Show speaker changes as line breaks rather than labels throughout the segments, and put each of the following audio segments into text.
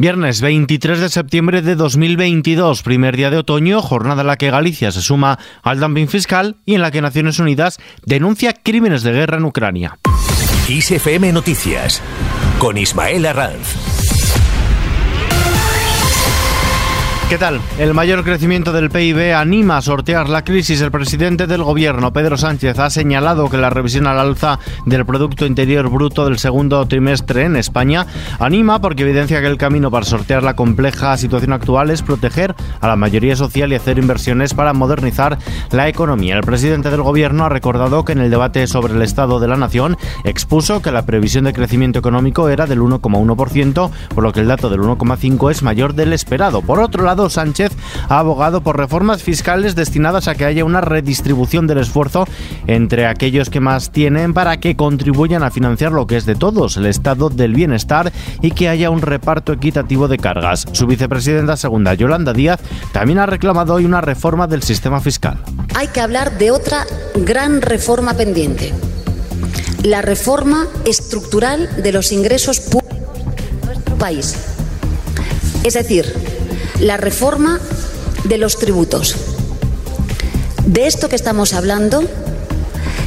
Viernes 23 de septiembre de 2022, primer día de otoño, jornada en la que Galicia se suma al dumping fiscal y en la que Naciones Unidas denuncia crímenes de guerra en Ucrania.
Noticias con Ismael Arranz.
¿Qué tal? El mayor crecimiento del PIB anima a sortear la crisis. El presidente del gobierno, Pedro Sánchez, ha señalado que la revisión al alza del Producto Interior Bruto del segundo trimestre en España anima porque evidencia que el camino para sortear la compleja situación actual es proteger a la mayoría social y hacer inversiones para modernizar la economía. El presidente del gobierno ha recordado que en el debate sobre el estado de la nación expuso que la previsión de crecimiento económico era del 1,1%, por lo que el dato del 1,5 es mayor del esperado. Por otro lado, Sánchez ha abogado por reformas fiscales destinadas a que haya una redistribución del esfuerzo entre aquellos que más tienen para que contribuyan a financiar lo que es de todos, el estado del bienestar y que haya un reparto equitativo de cargas. Su vicepresidenta segunda, Yolanda Díaz, también ha reclamado hoy una reforma del sistema fiscal.
Hay que hablar de otra gran reforma pendiente, la reforma estructural de los ingresos públicos de nuestro país. Es decir, la reforma de los tributos. De esto que estamos hablando,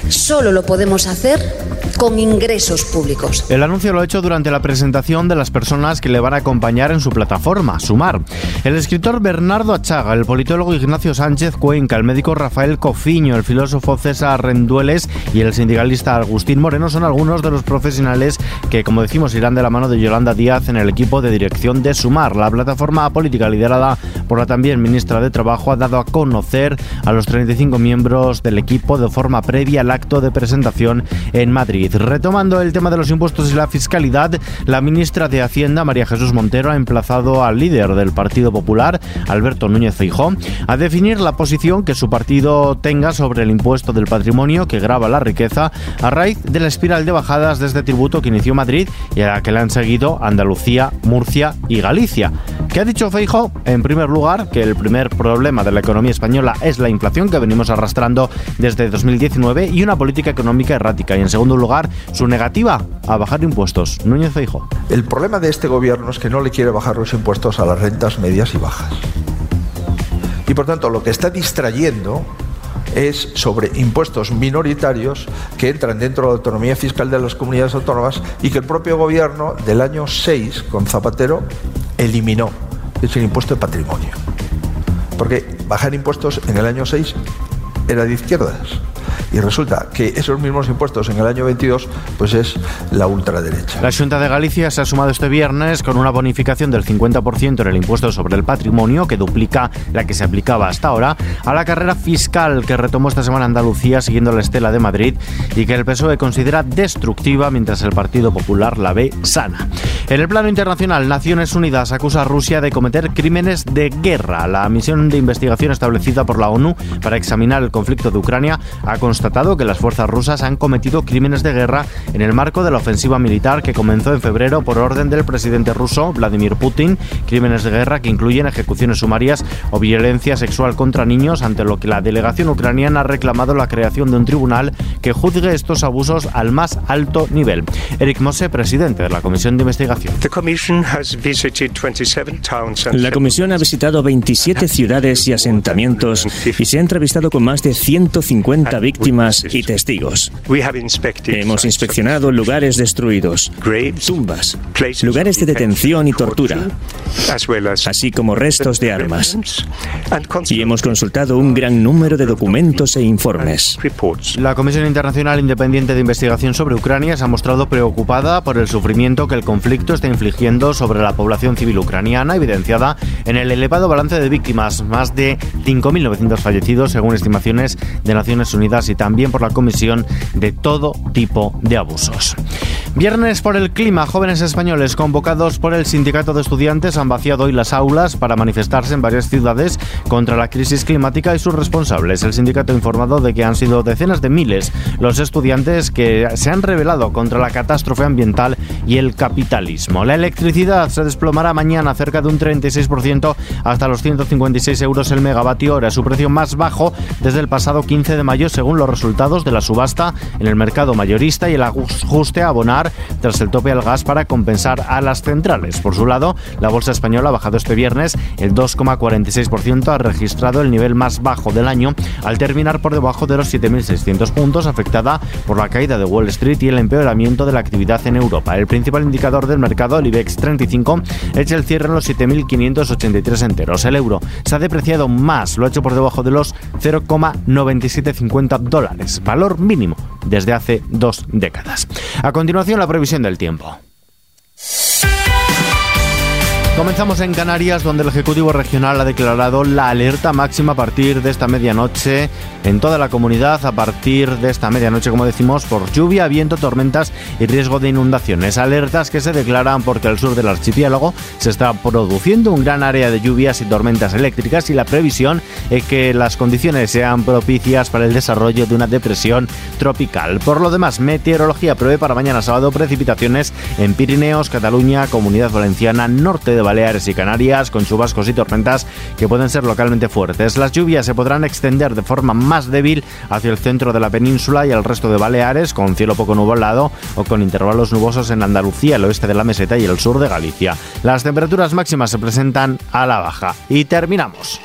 solo lo podemos hacer con ingresos públicos.
El anuncio lo ha hecho durante la presentación de las personas que le van a acompañar en su plataforma, Sumar. El escritor Bernardo Achaga, el politólogo Ignacio Sánchez Cuenca, el médico Rafael Cofiño, el filósofo César Rendueles y el sindicalista Agustín Moreno son algunos de los profesionales que, como decimos, irán de la mano de Yolanda Díaz en el equipo de dirección de Sumar. La plataforma política liderada la también ministra de Trabajo ha dado a conocer a los 35 miembros del equipo de forma previa al acto de presentación en Madrid. Retomando el tema de los impuestos y la fiscalidad, la ministra de Hacienda, María Jesús Montero, ha emplazado al líder del Partido Popular, Alberto Núñez Feijó, a definir la posición que su partido tenga sobre el impuesto del patrimonio que grava la riqueza a raíz de la espiral de bajadas de este tributo que inició Madrid y a la que le han seguido Andalucía, Murcia y Galicia. ¿Qué ha dicho Feijó? En primer lugar, que el primer problema de la economía española es la inflación que venimos arrastrando desde 2019 y una política económica errática. Y en segundo lugar, su negativa a bajar impuestos. Núñez Feijo.
El problema de este gobierno es que no le quiere bajar los impuestos a las rentas medias y bajas. Y por tanto, lo que está distrayendo es sobre impuestos minoritarios que entran dentro de la autonomía fiscal de las comunidades autónomas y que el propio gobierno del año 6 con Zapatero eliminó, el impuesto de patrimonio. Porque bajar impuestos en el año 6 era de izquierdas y resulta que esos mismos impuestos en el año 22 pues es la ultraderecha.
La Junta de Galicia se ha sumado este viernes con una bonificación del 50% en el impuesto sobre el patrimonio que duplica la que se aplicaba hasta ahora a la carrera fiscal que retomó esta semana Andalucía siguiendo la estela de Madrid y que el PSOE considera destructiva mientras el Partido Popular la ve sana. En el plano internacional, Naciones Unidas acusa a Rusia de cometer crímenes de guerra. La misión de investigación establecida por la ONU para examinar el conflicto de Ucrania ha constatado que las fuerzas rusas han cometido crímenes de guerra en el marco de la ofensiva militar que comenzó en febrero por orden del presidente ruso Vladimir Putin, crímenes de guerra que incluyen ejecuciones sumarias o violencia sexual contra niños, ante lo que la delegación ucraniana ha reclamado la creación de un tribunal que juzgue estos abusos al más alto nivel. Eric Mosse, presidente de la Comisión de Investigación.
La Comisión ha visitado 27 ciudades y asentamientos y se ha entrevistado con más de 150 víctimas y testigos. Hemos inspeccionado lugares destruidos, tumbas, lugares de detención y tortura, así como restos de armas. Y hemos consultado un gran número de documentos e informes.
La Comisión Internacional Independiente de Investigación sobre Ucrania se ha mostrado preocupada por el sufrimiento que el conflicto está infligiendo sobre la población civil ucraniana, evidenciada en el elevado balance de víctimas, más de 5.900 fallecidos según estimaciones de Naciones Unidas y también por la comisión de todo tipo de abusos. Viernes por el clima, jóvenes españoles convocados por el sindicato de estudiantes han vaciado hoy las aulas para manifestarse en varias ciudades contra la crisis climática y sus responsables. El sindicato ha informado de que han sido decenas de miles los estudiantes que se han rebelado contra la catástrofe ambiental y el capitalismo. La electricidad se desplomará mañana cerca de un 36% hasta los 156 euros el megavatio hora, su precio más bajo desde el pasado 15 de mayo según los resultados de la subasta en el mercado mayorista y el ajuste a abonar tras el tope al gas para compensar a las centrales. Por su lado, la bolsa española ha bajado este viernes el 2,46%, ha registrado el nivel más bajo del año al terminar por debajo de los 7.600 puntos, afectada por la caída de Wall Street y el empeoramiento de la actividad en Europa. El principal indicador del mercado, el IBEX 35, echa el cierre en los 7.583 enteros. El euro se ha depreciado más, lo ha hecho por debajo de los 0,9750 dólares, valor mínimo desde hace dos décadas. A continuación, la previsión del tiempo. Comenzamos en Canarias, donde el Ejecutivo Regional ha declarado la alerta máxima a partir de esta medianoche en toda la comunidad, a partir de esta medianoche, como decimos, por lluvia, viento, tormentas y riesgo de inundaciones. Alertas que se declaran porque al sur del archipiélago se está produciendo un gran área de lluvias y tormentas eléctricas y la previsión es que las condiciones sean propicias para el desarrollo de una depresión tropical. Por lo demás, meteorología prevé para mañana sábado precipitaciones en Pirineos, Cataluña, Comunidad Valenciana, norte de Baleares y Canarias, con chubascos y tormentas que pueden ser localmente fuertes. Las lluvias se podrán extender de forma más débil hacia el centro de la península y el resto de Baleares, con cielo poco nublado o con intervalos nubosos en Andalucía, el oeste de la meseta y el sur de Galicia. Las temperaturas máximas se presentan a la baja. Y terminamos.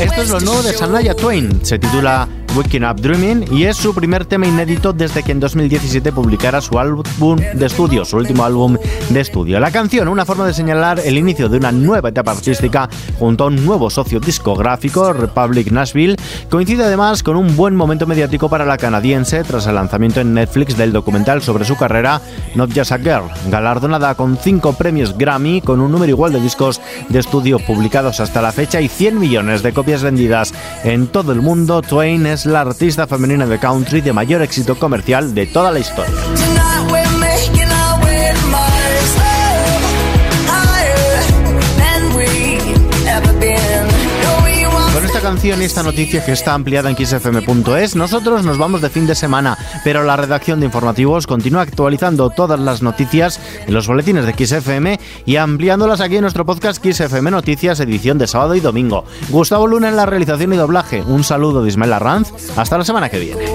Esto es lo nuevo de Sanaya Twain. Se titula Waking Up Dreaming y es su primer tema inédito desde que en 2017 publicara su álbum de estudio, su último álbum de estudio. La canción, una forma de señalar el inicio de una nueva etapa artística junto a un nuevo socio discográfico, Republic Nashville, coincide además con un buen momento mediático para la canadiense tras el lanzamiento en Netflix del documental sobre su carrera Not Just a Girl, galardonada con cinco premios Grammy, con un número igual de discos de estudio publicados hasta la fecha y 100 millones de copias vendidas en todo el mundo. Twain es la artista femenina de country de mayor éxito comercial de toda la historia. Esta canción y esta noticia que está ampliada en xfm.es, nosotros nos vamos de fin de semana, pero la redacción de informativos continúa actualizando todas las noticias en los boletines de XFM y ampliándolas aquí en nuestro podcast XFM Noticias, edición de sábado y domingo. Gustavo Luna en la realización y doblaje. Un saludo de Ismael Arranz. Hasta la semana que viene.